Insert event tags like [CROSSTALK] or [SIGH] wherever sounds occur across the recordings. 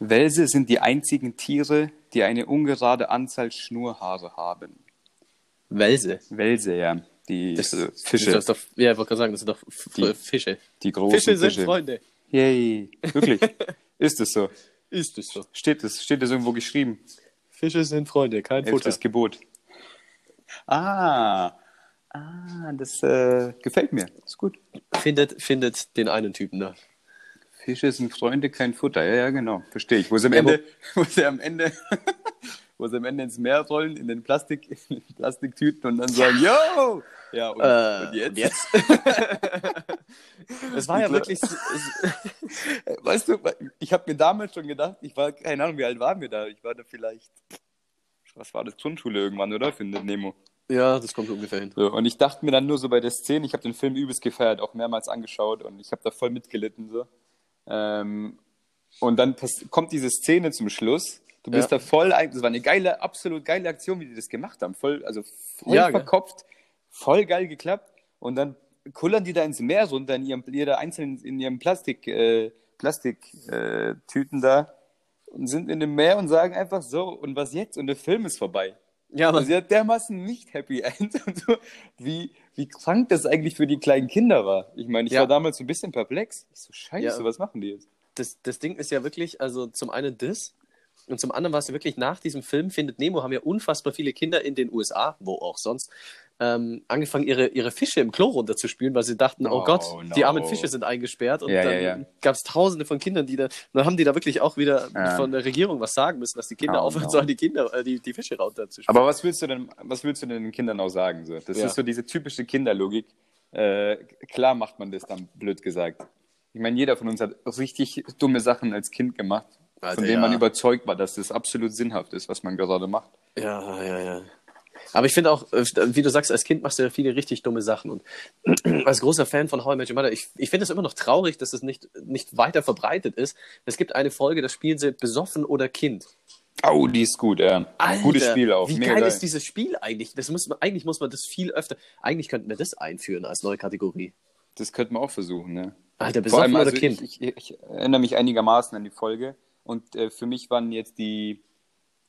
Wälse sind die einzigen Tiere, die eine ungerade Anzahl Schnurhaare haben. Welse. Wälse, ja. Die Das, also Fische. Das doch, ja, ich wollte gerade sagen, das sind doch F Die- Fische. die großen Fische sind Fische. Freunde. Yay. Wirklich? [LAUGHS] Ist es so? Ist es so. Steht es, steht es irgendwo geschrieben? Fische sind Freunde, kein Futter. Elftes Gebot. Ah. Ah, das äh, gefällt mir. Ist gut. Findet, findet den einen Typen da. Fische sind Freunde, kein Futter. Ja, ja, genau. Verstehe ich. Wo sie am Ja, Ende, [LAUGHS] wo sie am Ende, [LAUGHS] wo sie am Ende ins Meer rollen, in den Plastik, in den Plastiktüten und dann sagen, yo! Ja, und, Äh, und jetzt? [LAUGHS] Es war ja Ich glaub- wirklich. Es, Weißt du, ich habe mir damals schon gedacht, ich war, keine Ahnung, wie alt waren wir da? Ich war da vielleicht, was war das, Grundschule irgendwann, oder? Findet Nemo. ja, das kommt ungefähr hin. So, und ich dachte mir dann nur so bei der Szene, ich habe den Film übelst gefeiert, auch mehrmals angeschaut und ich habe da voll mitgelitten. So. Ähm, und dann kommt diese Szene zum Schluss. Du bist Ja. da voll, das war eine geile, absolut geile Aktion, wie die das gemacht haben. Voll, also voll Ja, gell? verkopft, voll geil geklappt. Und dann kullern die da ins Meer runter, in ihrem, jeder einzeln in ihrem Plastik, äh, Plastiktüten äh, da und sind in dem Meer und sagen einfach so, und was jetzt? Und der Film ist vorbei. Ja, aber Also sie hat dermaßen nicht Happy [LAUGHS] End und so, wie, wie krank das eigentlich für die kleinen Kinder war. Ich meine, ich Ja. war damals so ein bisschen perplex. Ich so, scheiße, Ja. was machen die jetzt? das, das Ding ist ja wirklich, also zum einen das und zum anderen war es ja wirklich nach diesem Film Findet Nemo haben ja unfassbar viele Kinder in den USA, wo auch sonst, ähm, angefangen, ihre, ihre Fische im Klo runterzuspülen, weil sie dachten, oh, Oh, Gott, no. die armen Fische sind eingesperrt. Und Ja, dann ja, ja. gab es tausende von Kindern, die da, dann haben die da wirklich auch wieder von der Regierung was sagen müssen, dass die Kinder Oh, aufhören no. sollen, die Kinder, äh, die, die Fische runterzuspülen. Aber was willst du denn, was willst du denn den Kindern auch sagen? So? Das ist so diese typische Kinderlogik. Äh, klar macht man das dann, blöd gesagt. Ich meine, jeder von uns hat richtig dumme Sachen als Kind gemacht, Alter, von denen man überzeugt war, dass das absolut sinnhaft ist, was man gerade macht. Ja, ja, ja. Aber ich finde auch, äh, wie du sagst, als Kind machst du ja viele richtig dumme Sachen. Und [CLEARS THROAT] als großer Fan von How I Met Your Mother, ich, ich finde es immer noch traurig, dass es nicht, nicht weiter verbreitet ist. Es gibt eine Folge, da spielen sie besoffen oder Kind. Oh, die ist gut, ja. Alter, Gutes Spiel auch. Wie Mega geil, geil. ist dieses Spiel eigentlich? Das muss man, eigentlich muss man das viel öfter. Eigentlich könnten wir das einführen als neue Kategorie. Das könnten wir auch versuchen, ne? Alter, besoffen allem, oder also Kind? Ich, ich, ich erinnere mich einigermaßen an die Folge und äh, für mich waren jetzt die,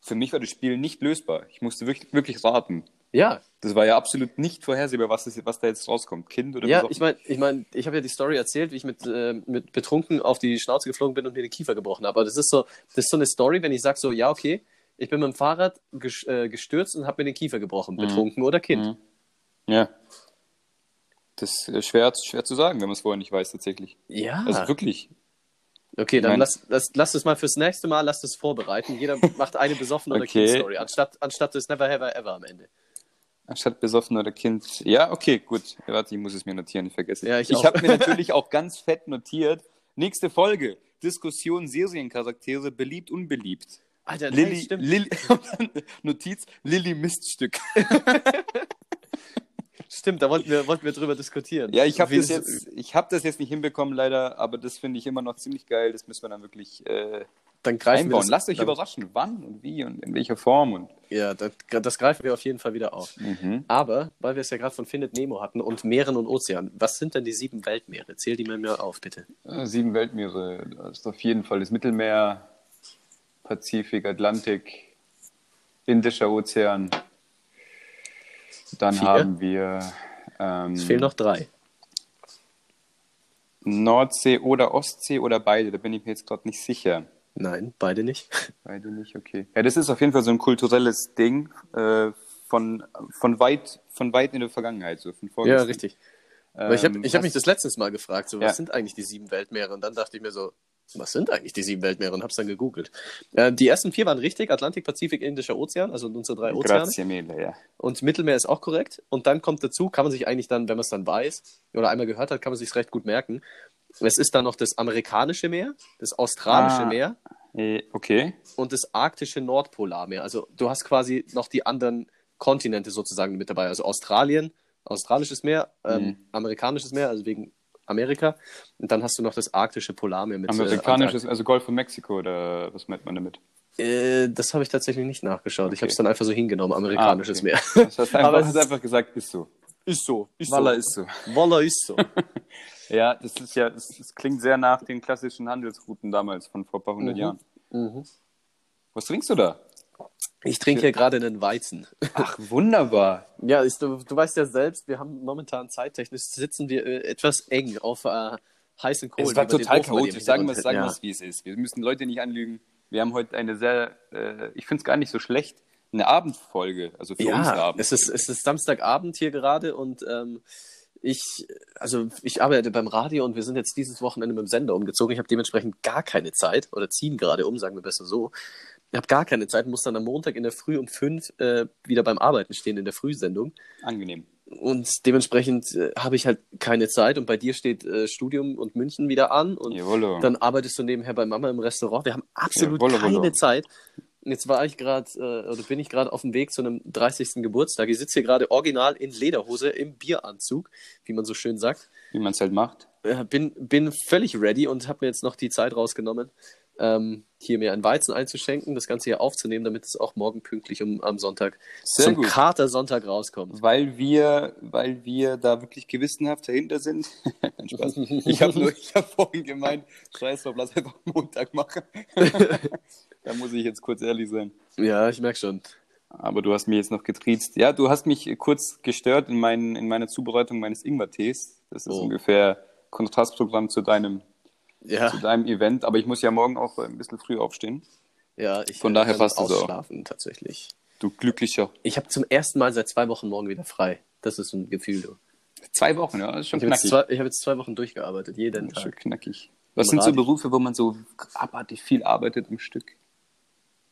für mich war das Spiel nicht lösbar. Ich musste wirklich, wirklich raten. ja, Das war ja absolut nicht vorhersehbar, was, das, was da jetzt rauskommt. Kind oder ja, besoffen? ich meine, ich, mein, ich habe ja die Story erzählt, wie ich mit, äh, mit betrunken auf die Schnauze geflogen bin und mir den Kiefer gebrochen habe. Aber das ist so, das ist so eine Story, wenn ich sage so, ja, okay, ich bin mit dem Fahrrad äh, gestürzt und habe mir den Kiefer gebrochen, betrunken oder Kind. Mhm. Ja. Das ist schwer, schwer zu sagen, wenn man es vorher nicht weiß, tatsächlich. Ja. Also wirklich. Okay, dann lass, lass, lass das mal fürs nächste Mal, lass das vorbereiten. Jeder [LAUGHS] macht eine besoffen oder Okay. Kind-Story, anstatt, anstatt das Never Ever Ever am Ende. Anstatt besoffen oder Kind. Ja, okay, gut. Warte, ich muss es mir notieren, ich vergesse. Ja, ich ich habe mir [LAUGHS] natürlich auch ganz fett notiert. Nächste Folge. Diskussion Seriencharaktere, beliebt, unbeliebt. Alter, nein, Lilly, stimmt. Lilly, [LAUGHS] Notiz, Lilly Miststück. Stimmt, da wollten wir, wollten wir drüber diskutieren. Ja, ich habe das, jetzt, ich hab das jetzt nicht hinbekommen, leider, aber das finde ich immer noch ziemlich geil. Das müssen wir dann wirklich äh, Dann greifen wir einbauen. das, Lasst euch dann, überraschen, wann und wie und in welcher Form. Und, Ja, das, das greifen wir auf jeden Fall wieder auf. mhm. Aber, weil wir es ja gerade von Findet Nemo hatten und Meeren und Ozeanen, was sind denn die sieben Weltmeere? Zähl die mir mal auf, bitte. Äh, Sieben Weltmeere. Das ist auf jeden Fall das Mittelmeer, Pazifik, Atlantik, Indischer Ozean. Dann Vier. haben wir ähm, Es fehlen noch drei. Nordsee oder Ostsee oder beide. Da bin ich mir jetzt gerade nicht sicher. Nein, beide nicht. [LAUGHS] Beide nicht, okay. Ja, das ist auf jeden Fall so ein kulturelles Ding äh, von, von, weit, von weit in der Vergangenheit. So von Ja, vorgestern. richtig. Aber ich habe Ähm, ich hab was- mich das letztes Mal gefragt, so, was Ja. sind eigentlich die sieben Weltmeere? Und dann dachte ich mir so, was sind eigentlich die sieben Weltmeere? Und habe es dann gegoogelt. Äh, die ersten vier waren richtig, Atlantik, Pazifik, Indischer Ozean, also unsere drei Ozeane. Grazie mille, ja. Und Mittelmeer ist auch korrekt. Und dann kommt dazu, kann man sich eigentlich dann, wenn man es dann weiß oder einmal gehört hat, kann man sich recht gut merken. Es ist dann noch das amerikanische Meer, das australische Ah. Meer Äh, Okay. und das arktische Nordpolarmeer. Also du hast quasi noch die anderen Kontinente sozusagen mit dabei. Also Australien, australisches Meer, ähm, Mhm. amerikanisches Meer, also wegen Amerika. Und dann hast du noch das arktische Polarmeer mit. Amerikanisches, also Golf von Mexiko oder was meint man damit? Äh, das habe ich tatsächlich nicht nachgeschaut. Ich Okay. habe es dann einfach so hingenommen, amerikanisches Ah, okay. Meer. Das heißt einfach, Aber das es ist einfach gesagt, ist so. ist so. Ist Walla ist so. Walla ist so. [LAUGHS] Ja, das ist ja, das, das klingt sehr nach den klassischen Handelsrouten damals von vor ein paar hundert Mhm. Jahren. Mhm. Was trinkst du da? Ich trinke hier gerade einen Weizen. [LAUGHS] Ach, wunderbar. Ja, ist, du, du weißt ja selbst, wir haben momentan zeittechnisch sitzen wir äh, etwas eng auf äh, heißen Kohlen. Es war total chaotisch. Sagen wir es, sagen Ja. es, wie es ist. Wir müssen Leute nicht anlügen. Wir haben heute eine sehr, äh, ich finde es gar nicht so schlecht, eine Abendfolge. Also für uns Ja, Abend. es ist, es ist Samstagabend hier gerade und ähm, ich, also ich arbeite beim Radio und wir sind jetzt dieses Wochenende mit dem Sender umgezogen. Ich habe dementsprechend gar keine Zeit oder ziehen gerade um, sagen wir besser so. Ich habe gar keine Zeit, muss dann am Montag in der Früh um fünf äh, wieder beim Arbeiten stehen in der Frühsendung. Angenehm. Und dementsprechend äh, habe ich halt keine Zeit und bei dir steht äh, Studium und München wieder an und Jawollo. dann arbeitest du nebenher bei Mama im Restaurant. Wir haben absolut Ja, wolle, keine wolle. Zeit. Und Jetzt war ich gerade, äh, oder bin ich gerade auf dem Weg zu einem 30. Geburtstag. Ich sitze hier gerade original in Lederhose im Bieranzug, wie man so schön sagt. Wie man es halt macht. Äh, bin, bin völlig ready und habe mir jetzt noch die Zeit rausgenommen, ähm, hier mir ein Weizen einzuschenken, das Ganze hier aufzunehmen, damit es auch morgen pünktlich um, am Sonntag Sehr zum gut. Kater-Sonntag rauskommt. Weil wir, weil wir da wirklich gewissenhaft dahinter sind. [LAUGHS] Spaß. Ich habe nur, ich habe vorhin gemeint, scheiß drauf, lass einfach Montag machen. [LAUGHS] da muss ich jetzt kurz ehrlich sein. Ja, ich merke schon. Aber du hast mich jetzt noch getriezt. Ja, du hast mich kurz gestört in, meinen, in meiner Zubereitung meines Ingwer-Tees. Das ist Oh. ungefähr Kontrastprogramm zu deinem, Ja, zu deinem Event. Aber ich muss ja morgen auch ein bisschen früh aufstehen. ja ich Von daher passt es auch. tatsächlich. Du glücklicher. Ich habe zum ersten Mal seit zwei Wochen morgen wieder frei. Das ist ein Gefühl, du. Zwei Wochen, ja, das ist schon Ich habe jetzt, knackig. zwei, ich hab jetzt zwei Wochen durchgearbeitet, jeden Das ist schon Tag. knackig. Was Im sind so. Berufe, wo man so abartig viel arbeitet am Stück?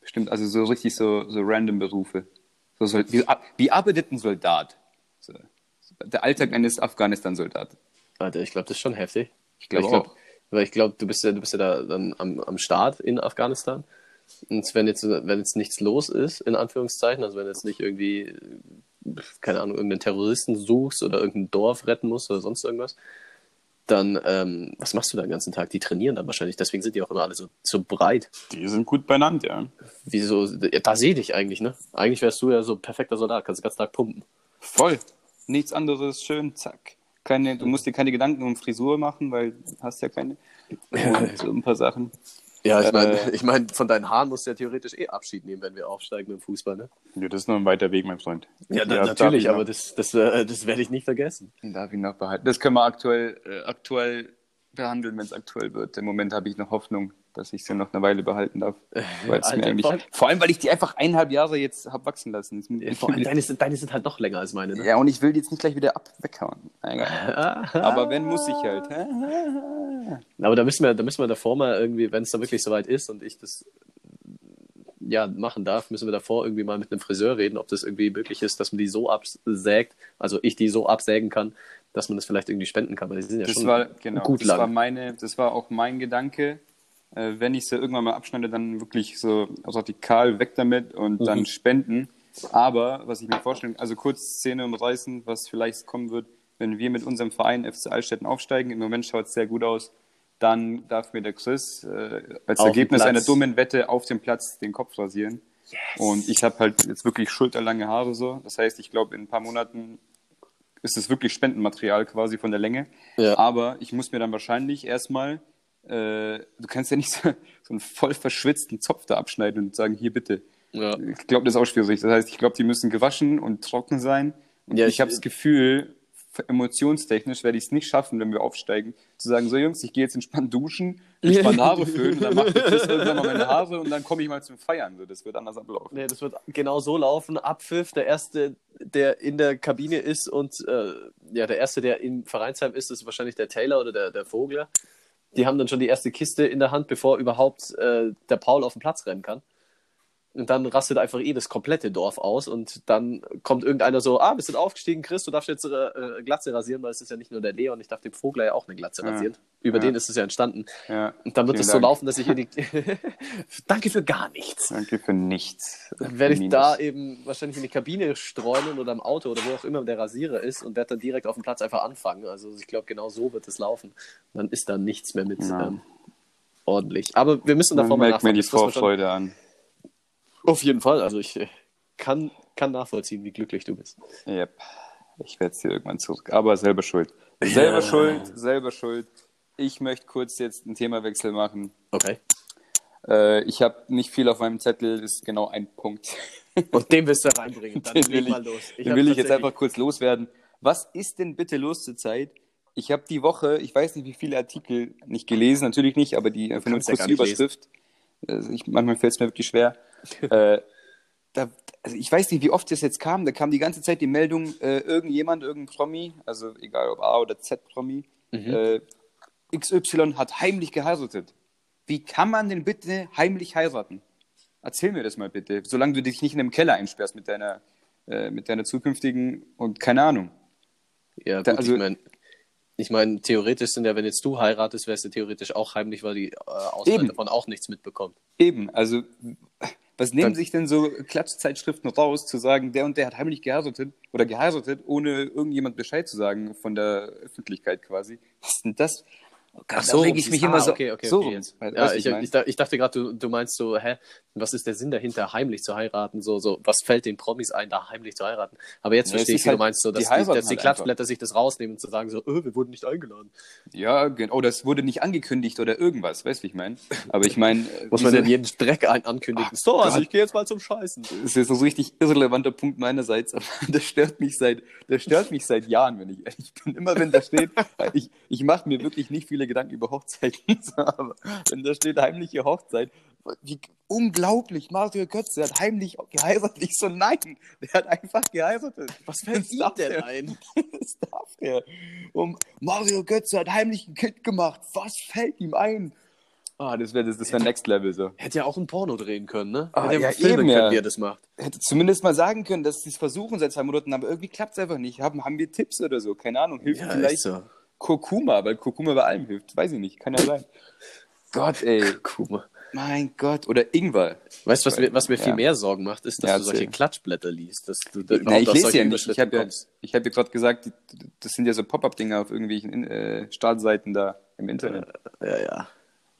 Bestimmt, also so richtig so, so random Berufe. So, Sol- wie, wie arbeitet ein Soldat? So, der Alltag eines Afghanistan-Soldaten. Alter, ich glaube, das ist schon heftig. Ich glaube glaub. Weil ich glaube, du bist ja, du bist ja da dann am, am Start in Afghanistan. Und wenn jetzt, wenn jetzt nichts los ist, in Anführungszeichen, also wenn jetzt nicht irgendwie, keine Ahnung, irgendeinen Terroristen suchst oder irgendein Dorf retten musst oder sonst irgendwas, dann, ähm, was machst du da den ganzen Tag? Die trainieren dann wahrscheinlich, deswegen sind die auch immer alle so, so breit. Die sind gut benannt, ja. Wieso, ja, da sehe dich eigentlich, ne? Eigentlich wärst du ja so perfekter Soldat, kannst den ganzen Tag pumpen. Voll. Nichts anderes, schön, zack. Keine, du musst dir keine Gedanken um Frisur machen, weil du hast ja keine. Und so ein paar Sachen. Ja, ich Äh, meine, ich mein, von deinen Haaren musst du ja theoretisch eh Abschied nehmen, wenn wir aufsteigen im Fußball, ne? Ja, das ist noch ein weiter Weg, mein Freund. Ja, darf natürlich, ich noch- aber das, das, äh, das werde ich nicht vergessen. Darf ich noch behalten. Das können wir aktuell, äh, aktuell behandeln, wenn es aktuell wird. Im Moment habe ich noch Hoffnung, dass ich sie noch eine Weile behalten darf. [LAUGHS] Weil es Alter, mir eigentlich, vor allem- vor allem, weil ich die einfach eineinhalb Jahre jetzt habe wachsen lassen. Ja, vor allem deine, sind, deine sind halt noch länger als meine, ne? ja, und ich will die jetzt nicht gleich wieder ab weghauen. [LAUGHS] Aber wenn, muss ich halt. Aber da müssen wir, da müssen wir davor mal irgendwie, wenn es dann wirklich soweit ist und ich das ja machen darf, müssen wir davor irgendwie mal mit einem Friseur reden, ob das irgendwie möglich ist, dass man die so absägt, also ich die so absägen kann, dass man das vielleicht irgendwie spenden kann, weil die sind ja Das schon war, genau, gut das lang. war meine, das war auch mein Gedanke. Äh, wenn ich sie irgendwann mal abschneide, dann wirklich so radikal weg damit und Mhm. dann spenden. Aber, was ich mir vorstelle, also kurz Szene umreißen, was vielleicht kommen wird, wenn wir mit unserem Verein FC Altstetten aufsteigen. Im Moment schaut es sehr gut aus. Dann darf mir der Chris äh, als Auf Ergebnis einer dummen Wette auf dem Platz den Kopf rasieren. Und ich habe halt jetzt wirklich schulterlange Haare so. Das heißt, ich glaube, in ein paar Monaten ist es wirklich Spendenmaterial quasi von der Länge. Ja. Aber ich muss mir dann wahrscheinlich erstmal, äh, du kannst ja nicht [LAUGHS] so, so einen voll verschwitzten Zopf da abschneiden und sagen, hier bitte. Ja. Ich glaube, das ist auch schwierig. Das heißt, ich glaube, die müssen gewaschen und trocken sein. Und Ja, ich, ich- habe das Gefühl, emotionstechnisch werde ich es nicht schaffen, wenn wir aufsteigen, zu sagen, so Jungs, ich gehe jetzt entspannt duschen, entspannt Haare föhnen und dann mache ich das [LAUGHS] irgendwann mal meine Haare und dann komme ich mal zum Feiern. So, das wird anders ablaufen. Nee, das wird genau so laufen. Abpfiff, der Erste, der in der Kabine ist und äh, ja, der Erste, der im Vereinsheim ist, ist wahrscheinlich der Taylor oder der, der Vogler. Die haben dann schon die erste Kiste in der Hand, bevor überhaupt äh, der Paul auf den Platz rennen kann. Und dann rastet einfach eh das komplette Dorf aus und dann kommt irgendeiner so, ah, bist du aufgestiegen, Chris, du darfst jetzt äh, äh, Glatze rasieren, weil es ist ja nicht nur der Leon, ich darf dem Vogler ja auch eine Glatze Ja. rasieren. Über Ja. den ist es ja entstanden. Ja. Und dann wird es so laufen, dass ich in die... [LAUGHS] Danke für gar nichts. Danke für nichts. Dann werde ich Minus. da eben wahrscheinlich in die Kabine streunen oder im Auto oder wo auch immer der Rasierer ist und werde dann direkt auf dem Platz einfach anfangen. Also ich glaube, genau so wird es laufen. Dann ist da nichts mehr mit ähm, ordentlich. Aber wir müssen Man davor mal merkt mir die Vorfreude an. Auf jeden Fall. Also ich äh, kann, kann nachvollziehen, wie glücklich du bist. Yep. Ich werde es dir irgendwann zurück. Aber selber schuld. Selber Ja. schuld, selber schuld. Ich möchte kurz jetzt einen Themawechsel machen. Okay. Äh, ich habe nicht viel auf meinem Zettel, das ist genau ein Punkt. [LAUGHS] Und den willst du reinbringen. Dann Den will ich, mal los. den hab will ich jetzt einfach kurz loswerden. Was ist denn bitte los zur Zeit? Ich habe die Woche, ich weiß nicht, wie viele Artikel nicht gelesen, natürlich nicht, aber die ja kurz die. Überschrift. Also ich, manchmal fällt es mir wirklich schwer. [LAUGHS] äh, da, also ich weiß nicht, wie oft das jetzt kam. Da kam die ganze Zeit die Meldung, äh, irgendjemand, irgendein Promi, also egal ob A oder Z-Promi, Mhm. äh, XY hat heimlich geheiratet. Wie kann man denn bitte heimlich heiraten? Erzähl mir das mal bitte, solange du dich nicht in einem Keller einsperrst mit deiner, äh, mit deiner zukünftigen und keine Ahnung. Ja, gut, Da- also- ich meine, ich mein, theoretisch sind ja, wenn jetzt du heiratest, wärst du theoretisch auch heimlich, weil die äh, Eben. davon auch nichts mitbekommt. Eben, also was nehmen Dann- sich denn so Klatschzeitschriften raus, zu sagen, der und der hat heimlich geheiratet oder geheiratet, ohne irgendjemand Bescheid zu sagen von der Öffentlichkeit quasi? Was ist denn das? Oh Gott, da reg ich mich ah, immer so, okay, okay, so okay, jetzt. Ja, du, ich, ich ich, da- ich dachte gerade, du, du meinst so, hä, was ist der Sinn dahinter, heimlich zu heiraten? So, so, was fällt den Promis ein, da heimlich zu heiraten? Aber jetzt Ja, verstehe ich, wie du halt- meinst, so, dass die, dass die halt Klatschblätter sich das rausnehmen und zu sagen, so, öh, wir wurden nicht eingeladen. Ja, genau. Oh, das wurde nicht angekündigt oder irgendwas, weißt du, wie ich meine? Aber ich meine, Muss man denn jeden Dreck ein ankündigen? Ach so, also Gott. ich gehe jetzt mal zum Scheißen. Das ist jetzt ein so richtig irrelevanter Punkt meinerseits, aber [LAUGHS] das stört mich seit, das stört mich seit Jahren, wenn ich ehrlich bin. Immer wenn da steht, [LAUGHS] ich, ich mache mir wirklich nicht viele Gedanken über Hochzeiten, [LAUGHS] aber wenn da steht heimliche Hochzeit, wie unglaublich, Mario Götze hat heimlich geheiratet. Ich so, nein, der hat einfach geheiratet. Was fällt ihm darf denn er. ein? [LAUGHS] Das darf er. Und Mario Götze hat heimlich ein Kind gemacht. Was fällt ihm ein? Ah, das wäre das, das wär Next Level so. Hätte ja auch ein Porno drehen können, ne? Ah, Hätte ja, filmen eben, können, ja. wie er das macht. hätte zumindest mal sagen können, dass sie es versuchen seit zwei Monaten, aber irgendwie klappt es einfach nicht. Haben, haben wir Tipps oder so? Keine Ahnung. Hilft Ja, vielleicht echt so. Kurkuma, weil Kurkuma bei allem hilft. Weiß ich nicht. Kann ja sein. Gott, ey. Mal. Mein Gott. Oder Ingwer. Weißt du, was mir, was mir Ja. viel mehr Sorgen macht, ist, dass Ja, du solche. Klatschblätter liest, dass du da Na, überhaupt ich lese ja nicht. Ich habe ja, ich hab ja gerade gesagt, die, das sind ja so Pop-Up-Dinger auf irgendwelchen äh, Startseiten da im Internet. Ja, ja.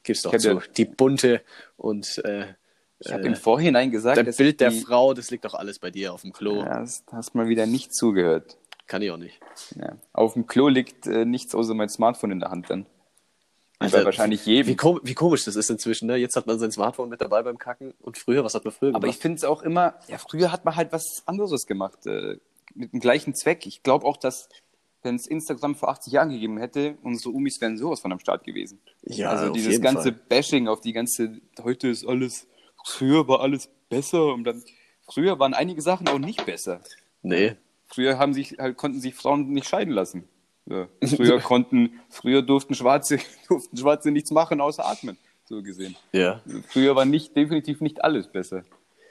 Gib's doch zu. ja- Die bunte und äh, Ich habe äh, im Vorhinein gesagt, das Bild der die, Frau, das liegt doch alles bei dir auf dem Klo. Ja, hast, hast mal wieder nicht zugehört. Kann ich auch nicht. Ja. Auf dem Klo liegt äh, nichts außer mein Smartphone in der Hand dann. Also, Bei wahrscheinlich jedem. Wie, kom wie komisch das ist inzwischen, ne? Jetzt hat man sein Smartphone mit dabei beim Kacken und früher, was hat man früher Aber ich gemacht? finde es auch immer, ja, früher hat man halt was anderes gemacht, äh, mit dem gleichen Zweck. Ich glaube auch, dass, wenn es Instagram vor 80 Jahren gegeben hätte, unsere Umis wären sowas von am Start gewesen. Ja, also auf dieses jeden ganze Fall. Bashing auf die ganze, heute ist alles, früher war alles besser und dann, früher waren einige Sachen auch nicht besser. Nee. Früher haben sich, halt, konnten sich Frauen nicht scheiden lassen. Ja. [LAUGHS] Früher konnten, früher durften Schwarze, [LAUGHS] durften Schwarze nichts machen außer atmen, so gesehen. Ja. Früher war nicht, definitiv nicht alles besser.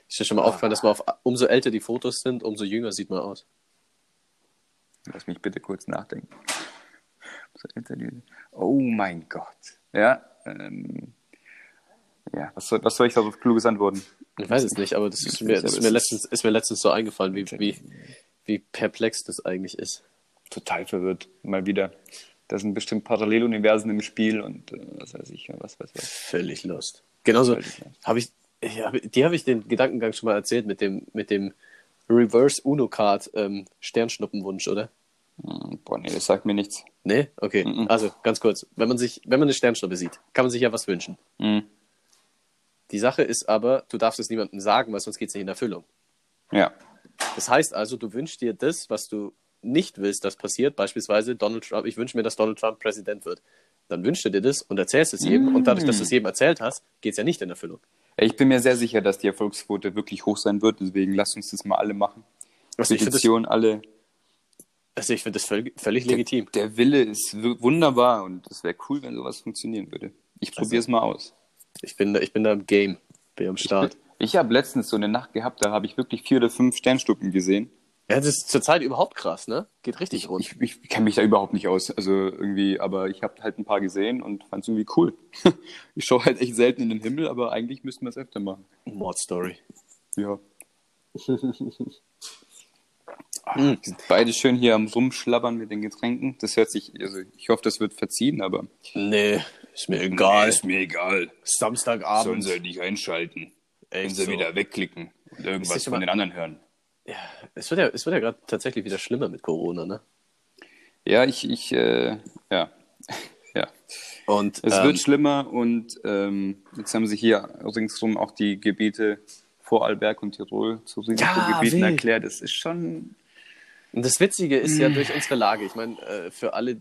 Ist dir schon mal aufgefallen, dass man auf, umso älter die Fotos sind, umso jünger sieht man aus. Lass mich bitte kurz nachdenken. Oh mein Gott. Ja, ähm, ja was, soll, was soll ich da so kluges antworten? Ich weiß es nicht, aber das ist mir, ist mir, letztens, ist mir letztens so eingefallen, wie, wie, wie perplex das eigentlich ist. Total verwirrt, mal wieder. Da sind bestimmt Paralleluniversen im Spiel und äh, was weiß ich, was weiß ich. Völlig lost. Genauso habe ich, ja, die habe ich den Gedankengang schon mal erzählt mit dem, mit dem Reverse Uno Card ähm, Sternschnuppenwunsch, oder? Hm, Boah, nee, das sagt mir nichts. Nee? Okay. Mhm. Also, ganz kurz. Wenn man sich, wenn man eine Sternschnuppe sieht, kann man sich ja was wünschen. Hm. Die Sache ist aber, du darfst es niemandem sagen, weil sonst geht es nicht in Erfüllung. Ja. Das heißt also, du wünschst dir das, was du nicht willst, dass passiert. Beispielsweise Donald Trump, ich wünsche mir, dass Donald Trump Präsident wird. Dann wünschst du dir das und erzählst es jedem. Und dadurch, dass du es jedem erzählt hast, geht es ja nicht in Erfüllung. Ich bin mir sehr sicher, dass die Erfolgsquote wirklich hoch sein wird, deswegen lasst uns das mal alle machen. Also ich finde das, Petition, alle. also ich find das völlig, völlig legitim. Der Wille ist wunderbar und es wäre cool, wenn sowas funktionieren würde. Ich Also probiere es mal aus. Ich bin, da- ich bin da im Game, bin am Start. [LAUGHS] Ich habe letztens so eine Nacht gehabt, da habe ich wirklich vier oder fünf Sternstuppen gesehen. Ja, das ist zurzeit überhaupt krass, ne? Geht richtig rund. Ich, ich kenne mich da überhaupt nicht aus, also irgendwie, aber ich habe halt ein paar gesehen und fand es irgendwie cool. [LAUGHS] ich schaue halt echt selten in den Himmel, aber eigentlich müssten wir es öfter machen. Mordstory. Ja. [LAUGHS] Wir sind beide schön hier am Rumschlabbern mit den Getränken. Das hört sich, also ich hoffe, das wird verziehen, aber. Nee, ist mir egal. mir egal. Samstagabend. nicht einschalten. Echt so. wegklicken und irgendwas mal- den anderen hören. Es wird ja, es wird ja gerade tatsächlich wieder schlimmer mit Corona, ne? Ja, ich, ich, äh, ja. [LAUGHS] ja. Und Es ähm, wird schlimmer und ähm, jetzt haben sie hier ringsrum auch die Gebiete Vorarlberg und Tirol zu Risikogebieten wild. erklärt. Das ist schon. Und das Witzige ist Mm. ja durch unsere Lage, ich meine, äh, für alle,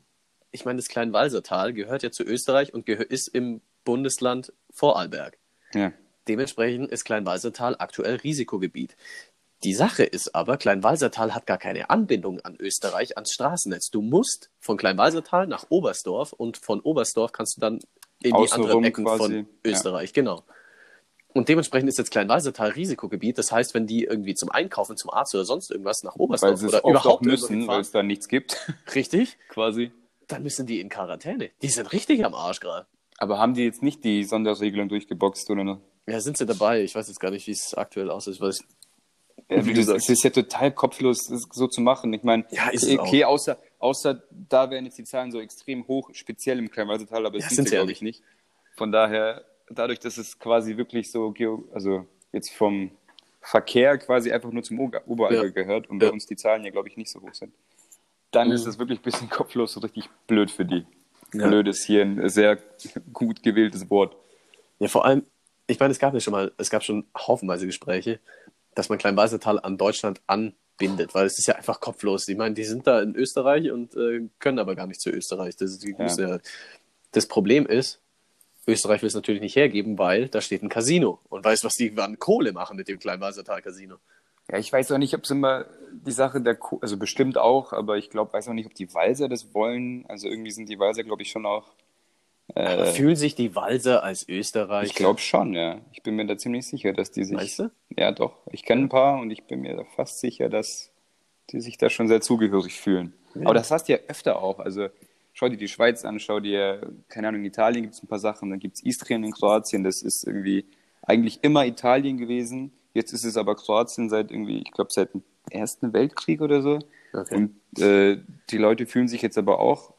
ich meine, das Kleinwalsertal gehört ja zu Österreich und ist im Bundesland Vorarlberg. Ja. Dementsprechend ist Kleinwalsertal aktuell Risikogebiet. Die Sache ist aber, Kleinwalsertal hat gar keine Anbindung an Österreich, ans Straßennetz. Du musst von Kleinwalsertal nach Oberstdorf und von Oberstdorf kannst du dann in die Außenrum anderen Ecken quasi, von ja. Österreich, genau. Und dementsprechend ist jetzt Kleinwalsertal Risikogebiet. Das heißt, wenn die irgendwie zum Einkaufen, zum Arzt oder sonst irgendwas nach Oberstdorf oder überhaupt müssen, weil es da nichts gibt, [LAUGHS] richtig, quasi. dann müssen die in Quarantäne. Die sind richtig am Arsch gerade. Aber haben die jetzt nicht die Sonderregelung durchgeboxt oder noch? Ja, sind sie dabei? Ich weiß jetzt gar nicht, wie es aktuell aussieht. Weil Ja, Wie du sagst. es ist ja total kopflos, das so zu machen. Ich meine, Ja, ist es okay, außer, außer da wären jetzt die Zahlen so extrem hoch, speziell im Kleinwalsertal, aber Ja, das sind sind sie ja glaube ich, nicht. Von daher, dadurch, dass es quasi wirklich so, also jetzt vom Verkehr quasi einfach nur zum Ober- Oberallgäu Ja. gehört und Ja. bei uns die Zahlen ja, glaube ich, nicht so hoch sind, dann Mhm. ist es wirklich ein bisschen kopflos und richtig blöd für die. Ja. Blöd ist hier ein sehr gut gewähltes Wort. Ja, vor allem, ich meine, es gab ja schon mal, es gab schon haufenweise Gespräche, dass man Kleinwalsertal an Deutschland anbindet, weil es ist ja einfach kopflos. Ich meine, die sind da in Österreich und äh, können aber gar nicht zu Österreich. Das, Ja. das Problem ist, Österreich will es natürlich nicht hergeben, weil da steht ein Casino. Und weißt was die an Kohle machen mit dem Kleinwalsertal-Casino? Ja, ich weiß auch nicht, ob es immer die Sache der, Ko also bestimmt auch, aber ich glaube, weiß auch nicht, ob die Walser das wollen. Also irgendwie sind die Walser, glaube ich, schon auch. Äh, Fühlen sich die Walser als Österreich? ich glaube schon, ja. Ich bin mir da ziemlich sicher, dass die sich. Meinst du? Ja, doch. Ich kenne ein paar und ich bin mir da fast sicher, dass die sich da schon sehr zugehörig fühlen. Aber das hast du ja öfter auch. Also schau dir die Schweiz an, schau dir, keine Ahnung, in Italien gibt es ein paar Sachen, dann gibt es Istrien in Kroatien, das ist irgendwie eigentlich immer Italien gewesen. Jetzt ist es aber Kroatien seit irgendwie, ich glaube, seit dem Ersten Weltkrieg oder so. Okay. Und äh, die Leute fühlen sich jetzt aber auch,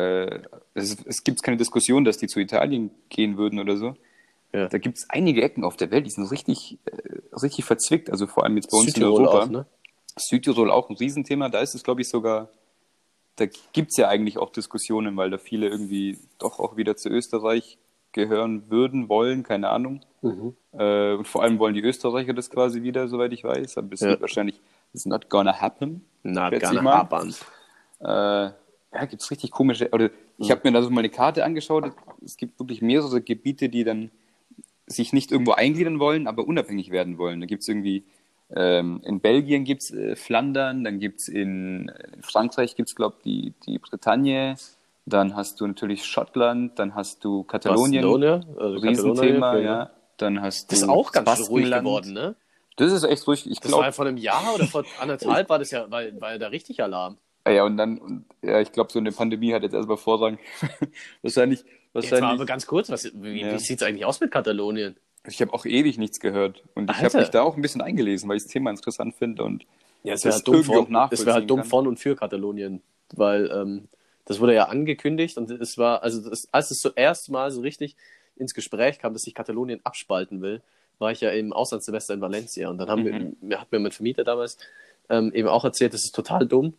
äh, es, es gibt keine Diskussion, dass die zu Italien gehen würden oder so. Ja. Da gibt es einige Ecken auf der Welt, die sind richtig, äh, richtig verzwickt, also vor allem jetzt bei uns Südtirol in Europa. auch, ne? Südtirol auch ein Riesenthema, da ist es, glaube ich, sogar, da gibt es ja eigentlich auch Diskussionen, weil da viele irgendwie doch auch wieder zu Österreich gehören würden, wollen, keine Ahnung. Mhm. Äh, und vor allem wollen die Österreicher das quasi wieder, soweit ich weiß, aber es Ja. wird wahrscheinlich, it's not gonna happen. Na, schätze ich gerne mal. Haban. Äh, ja, gibt es richtig komische, oder ich habe mir da so mal eine Karte angeschaut, es gibt wirklich mehrere Gebiete, die dann sich nicht irgendwo eingliedern wollen, aber unabhängig werden wollen. Da gibt es irgendwie, ähm, in Belgien gibt es äh, Flandern, dann gibt es in, in Frankreich gibt es, glaube ich, die, die Bretagne, dann hast du natürlich Schottland, dann hast du Katalonien, Barcelona, also Riesenthema, Katalonien, ja. Dann hast du Das ist auch ganz schön ruhig geworden, ne? Das ist echt ruhig. Ich Das war ja glaube, vor einem Jahr oder vor anderthalb [LAUGHS] war das ja, war, war ja da richtig Alarm. Ja, und dann, und, ja, ich glaube, so eine Pandemie hat jetzt erstmal Vorrang. [LAUGHS] wahrscheinlich, Jetzt mal wahrscheinlich. aber ganz kurz, was, wie, Ja. wie sieht es eigentlich aus mit Katalonien? Ich habe auch ewig nichts gehört. Und ich habe mich da auch ein bisschen eingelesen, weil ich das Thema interessant finde. Und Ja, es wäre halt dumm, von, es wär halt dumm kann. von und für Katalonien, weil ähm, das wurde ja angekündigt und es war, also das, als es zuerst mal so richtig ins Gespräch kam, dass sich Katalonien abspalten will, war ich ja im Auslandssemester in Valencia und dann haben Mhm. wir, hat mir mein Vermieter damals ähm, eben auch erzählt, das ist total dumm.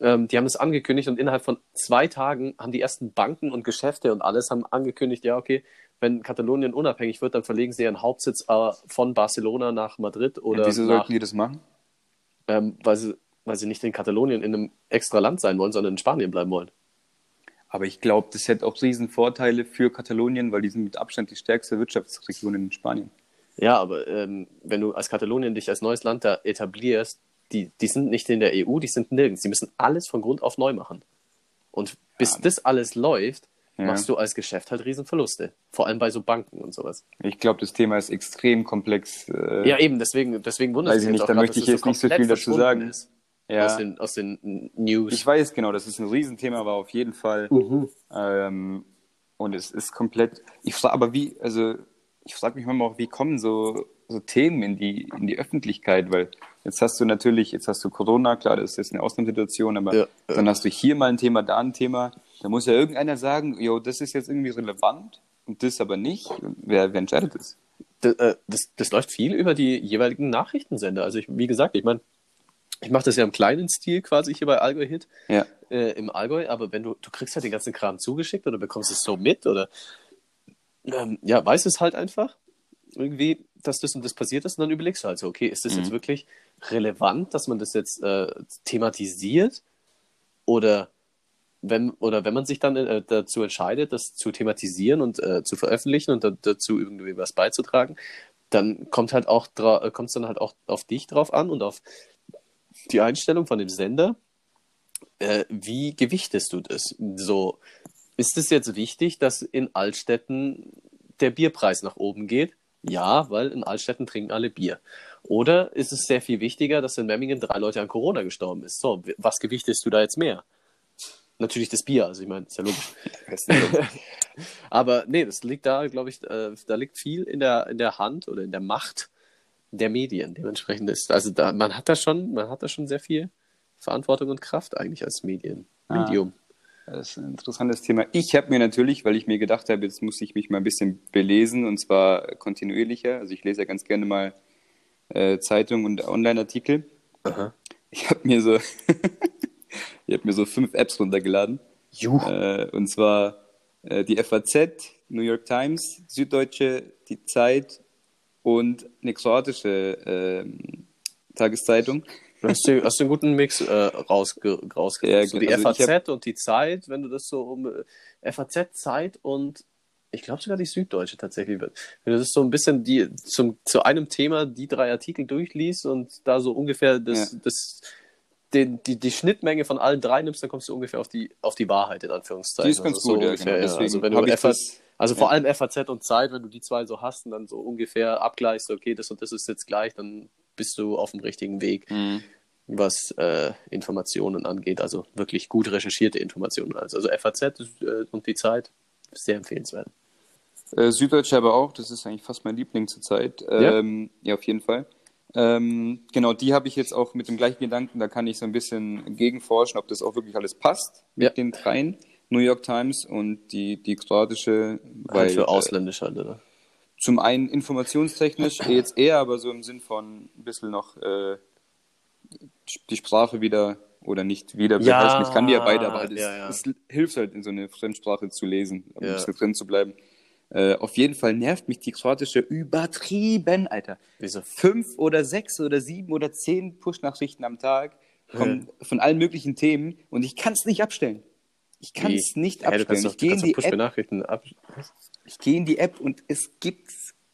Ähm, die haben das angekündigt und innerhalb von zwei Tagen haben die ersten Banken und Geschäfte und alles haben angekündigt, ja, okay, wenn Katalonien unabhängig wird, dann verlegen sie ihren Hauptsitz äh, von Barcelona nach Madrid oder ja, wieso nach sollten die das machen? ähm, weil, sie, weil sie nicht in Katalonien in einem extra Land sein wollen, sondern in Spanien bleiben wollen. Aber ich glaube, das hätte auch riesen Vorteile für Katalonien, weil die sind mit Abstand die stärkste Wirtschaftsregion in Spanien. Ja, aber ähm, wenn du als Katalonien dich als neues Land da etablierst, die, die sind nicht in der EU, die sind nirgends. Die müssen alles von Grund auf neu machen. Und bis das alles läuft, Ja. machst du als Geschäft halt Riesenverluste. Vor allem bei so Banken und sowas. Ich glaube, das Thema ist extrem komplex. Äh, Ja, eben, deswegen, deswegen wundert Weiß es ich mich nicht, auch da grad, möchte dass ich jetzt nicht so viel dazu sagen. Ist ja. aus, den, aus den News. Ich weiß genau, das ist ein Riesenthema, aber auf jeden Fall. Mhm. Ähm, und es ist komplett. Ich frage aber wie, also ich frage mich manchmal auch, wie kommen so, so Themen in die, in die Öffentlichkeit? Weil jetzt hast du natürlich, jetzt hast du Corona, klar, das ist jetzt eine Ausnahmesituation, aber Ja, ja. dann hast du hier mal ein Thema, da ein Thema. Da muss ja irgendeiner sagen, jo, das ist jetzt irgendwie relevant und das aber nicht. Wer, wer entscheidet das? das, äh, das, das läuft viel über die jeweiligen Nachrichtensender. Also ich, wie gesagt, ich meine, ich mache das ja im kleinen Stil quasi hier bei Allgäu Hit. Ja. äh, im Allgäu, aber wenn du, du kriegst halt den ganzen Kram zugeschickt oder bekommst es so mit oder ähm, ja, weißt es halt einfach irgendwie, dass das und das passiert ist und dann überlegst du halt so, okay, ist das Mhm. jetzt wirklich relevant, dass man das jetzt äh, thematisiert oder wenn, oder wenn man sich dann äh, dazu entscheidet, das zu thematisieren und äh, zu veröffentlichen und da, dazu irgendwie was beizutragen, dann kommt halt auch kommt es dann halt auch auf dich drauf an und auf die Einstellung von dem Sender. Äh, wie gewichtest du das? So, ist es jetzt wichtig, dass in Altstädten der Bierpreis nach oben geht? Ja, weil in Altstädten trinken alle Bier. Oder ist es sehr viel wichtiger, dass in Memmingen drei Leute an Corona gestorben ist? So, was gewichtest du da jetzt mehr? Natürlich das Bier, also ich meine, ist ja logisch. [LAUGHS] [LAUGHS] Aber nee, das liegt da, glaube ich, äh, da liegt viel in der, in der Hand oder in der Macht der Medien. Dementsprechend ist, also da, man hat da schon, man hat da schon sehr viel Verantwortung und Kraft eigentlich als Medien, Ah. Medium. Das ist ein interessantes Thema. Ich habe mir natürlich, weil ich mir gedacht habe, jetzt muss ich mich mal ein bisschen belesen und zwar kontinuierlicher. Also ich lese ja ganz gerne mal äh, Zeitungen und Online-Artikel. Ich habe mir so, [LAUGHS] ich habe mir so fünf Apps runtergeladen. Juh. Äh, und zwar äh, die FAZ, New York Times, Süddeutsche, die Zeit und eine kroatische ähm, Hast du, hast du einen guten Mix äh, rausge rausgefunden? Ja, so die also FAZ und die Zeit, wenn du das so um äh, FAZ, Zeit und ich glaube sogar die Süddeutsche tatsächlich wird. Wenn du das so ein bisschen die zum, zu einem Thema die drei Artikel durchliest und da so ungefähr das, Ja. das den, die, die Schnittmenge von allen drei nimmst, dann kommst du ungefähr auf die, auf die Wahrheit, in Anführungszeichen. Die ist ganz also so gut, ja, ungefähr, genau. ja. Also wenn hab du FAZ, also vor ja. allem FAZ und Zeit, wenn du die zwei so hast und dann so ungefähr abgleichst, okay, das und das ist jetzt gleich, dann bist du auf dem richtigen Weg Mhm. was äh, Informationen angeht, also wirklich gut recherchierte Informationen. Also, also FAZ äh, und die Zeit, sehr empfehlenswert. Äh, Süddeutsche aber auch, das ist eigentlich fast mein Liebling zurzeit. Ja? Ähm, ja, auf jeden Fall. Ähm, genau, die habe ich jetzt auch mit dem gleichen Gedanken, da kann ich so ein bisschen gegenforschen, ob das auch wirklich alles passt mit Ja. den dreien. New York Times und die, die kroatische, weil Halt für äh, ausländisch halt, oder? Zum einen informationstechnisch jetzt eher, aber so im Sinn von ein bisschen noch äh, die Sprache wieder oder nicht wieder Ja, beherrschen. Ich kann die ja beide, aber halt, es, ja, ja. es hilft halt in so eine Fremdsprache zu lesen, um Ja. ein bisschen drin zu bleiben. Äh, auf jeden Fall nervt mich die kroatische übertrieben, Alter. Wieso? Fünf oder sechs oder sieben oder zehn Push-Nachrichten am Tag kommen von allen möglichen Themen und ich kann es nicht abstellen. Ich kann es nicht Hey, abstellen. kannst doch, ich gehe in die App ab. ich gehe in die App und es gibt,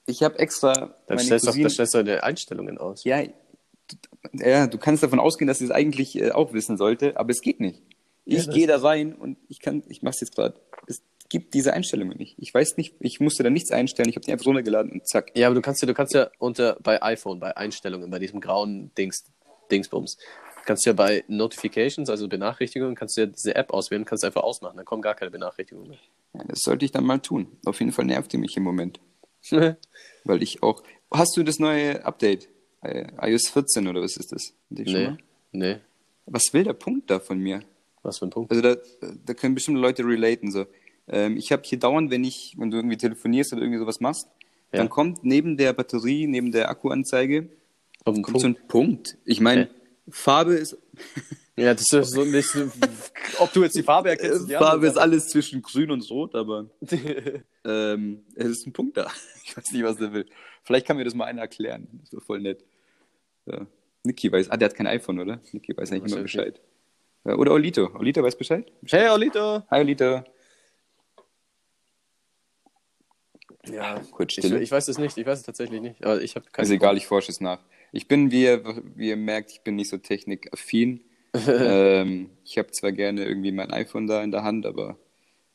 ich habe extra Dann meine stellst, du, Cousine, dann stellst du deine Einstellungen aus. ja, du, ja, du kannst davon ausgehen, dass sie es eigentlich äh, auch wissen sollte, aber es geht nicht. Ja, Ich das- gehe da rein und ich kann, ich mach's jetzt gerade. Es gibt diese Einstellungen nicht. Ich weiß nicht, ich musste da nichts einstellen. Ich habe die einfach runtergeladen und zack. Ja, aber du kannst ja, du kannst ja unter bei iPhone, bei Einstellungen, bei diesem grauen Dings, Dingsbums, kannst du ja bei Notifications, also Benachrichtigungen, kannst du ja diese App auswählen, kannst du einfach ausmachen, dann kommen gar keine Benachrichtigungen Ja, das sollte ich dann mal tun. Auf jeden Fall nervt die mich im Moment, mehr. [LAUGHS] weil ich auch. Hast du das neue Update? Äh, iOS 14 oder was ist das? Nee, nee. Was will der Punkt da von mir? Was für ein Punkt. Also da, da können bestimmte Leute relaten. So. Ähm, ich habe hier dauernd, wenn ich, wenn du irgendwie telefonierst oder irgendwie sowas machst, Ja. dann kommt neben der Batterie, neben der Akkuanzeige, kommt Punkt. so ein Punkt. Ich meine, Okay. Farbe ist [LAUGHS] Ja, das ist so nicht. Ob du jetzt die Farbe erkennst, die Farbe ist alles zwischen grün und rot, aber [LAUGHS] ähm, es ist ein Punkt da. [LAUGHS] Ich weiß nicht, was der will. Vielleicht kann mir das mal einer erklären. Das wäre voll nett. Ja. Niki weiß, ah, der hat kein iPhone, oder? Niki weiß eigentlich immer. Bescheid. Ja, oder Olito. Olito weiß Bescheid? Hey, Olito! Hi, Olito. Ja, Kurz ich, Stille. ich weiß es nicht, ich weiß es tatsächlich nicht, aber ich habe keine. Ist egal, ich forsche es nach. Ich bin, wie ihr, wie ihr merkt, ich bin nicht so technikaffin. [LAUGHS] ähm, ich habe zwar gerne irgendwie mein iPhone da in der Hand, aber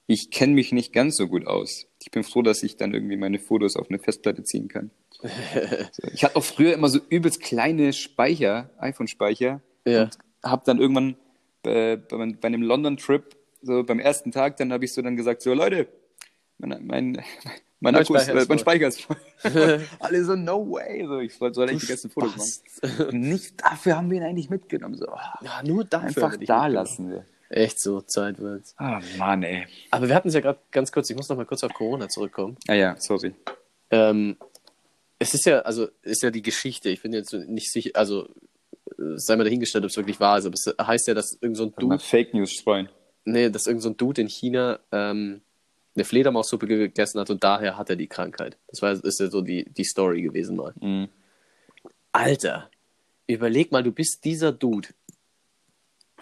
ich kenne mich nicht ganz so gut aus. Ich bin froh, dass ich dann irgendwie meine Fotos auf eine Festplatte ziehen kann. [LAUGHS] so, ich hatte auch früher immer so übelst kleine Speicher, iPhone-Speicher. Ja. Und habe dann irgendwann bei, bei, bei einem London-Trip, so beim ersten Tag, dann habe ich so dann gesagt, so Leute, mein, mein, mein, Akku ist, ist mein. Speicher ist voll. [LAUGHS] [LAUGHS] Alle so, no way. So, ich soll eigentlich die ganzen Fotos machen. [LAUGHS] Nicht dafür haben wir ihn eigentlich mitgenommen. So, Ja, nur dafür. einfach da lassen wir. Echt so, Zeit wird's. Ah, Mann, ey. Aber wir hatten es ja gerade ganz kurz, ich muss noch mal kurz auf Corona zurückkommen. Ah ja, sorry. Ähm, es ist ja, also ist ja die Geschichte, ich bin jetzt nicht sicher, also äh, sei mal dahingestellt, ob es wirklich wahr ist, aber es heißt ja, dass irgend so ein Dude, Fake News streuen. nee, dass irgend so ein Dude in China ähm, eine Fledermaussuppe gegessen hat und daher hat er die Krankheit. Das war, ist ja so die, die Story gewesen mal. Mhm. Alter, überleg mal, du bist dieser Dude.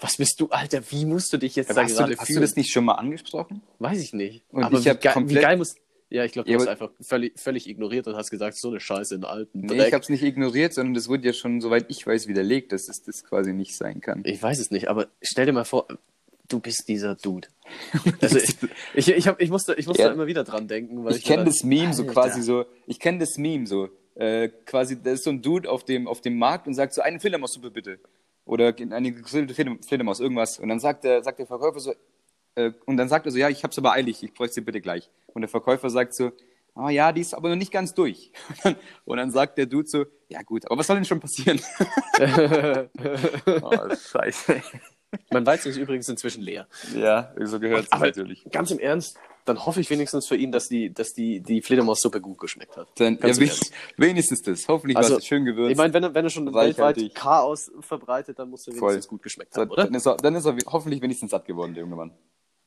Was bist du, Alter, wie musst du dich jetzt da Hast, gerade du, hast du das nicht schon mal angesprochen? Weiß ich nicht. Und aber ich wie, hab geil, wie komplett- geil muss. Ja, ich glaube, du Ja, hast einfach völlig, völlig ignoriert und hast gesagt, so eine Scheiße in alten Nee, Dreck. ich habe es nicht ignoriert, sondern das wurde ja schon, soweit ich weiß, widerlegt, dass es das quasi nicht sein kann. Ich weiß es nicht, aber stell dir mal vor, du bist dieser Dude. [LAUGHS] Also ich, ich, ich, hab, ich musste, ich musste Ja. immer wieder dran denken, weil ich, Ich kenne das Meme so Alter. quasi so, ich kenne das Meme so, äh, quasi, da ist so ein Dude auf dem, auf dem Markt und sagt so, eine Fledermaussuppe bitte. Oder eine gegrillte Fleder- Fledermaus, irgendwas. Und dann sagt der, sagt der Verkäufer so, äh, und dann sagt er so, ja, ich hab's aber eilig, ich bräuchte sie bitte gleich. Und der Verkäufer sagt so, ah ja, die ist aber noch nicht ganz durch. Und [LAUGHS] dann, und dann sagt der Dude so, ja gut, aber was soll denn schon passieren? [LAUGHS] oh, scheiße. Mein Weizen ist übrigens inzwischen leer. Ja, so gehört es natürlich. ganz im Ernst, dann hoffe ich wenigstens für ihn, dass die, dass die, die Fledermaussuppe gut geschmeckt hat. Dann, ja, wenigstens das. Hoffentlich war Also, es schön gewürzt. Ich meine, wenn er, wenn er schon weltweit. Chaos verbreitet, dann muss er Voll. wenigstens gut geschmeckt So, haben, oder? Dann ist, er, dann ist er hoffentlich wenigstens satt geworden, der junge Mann.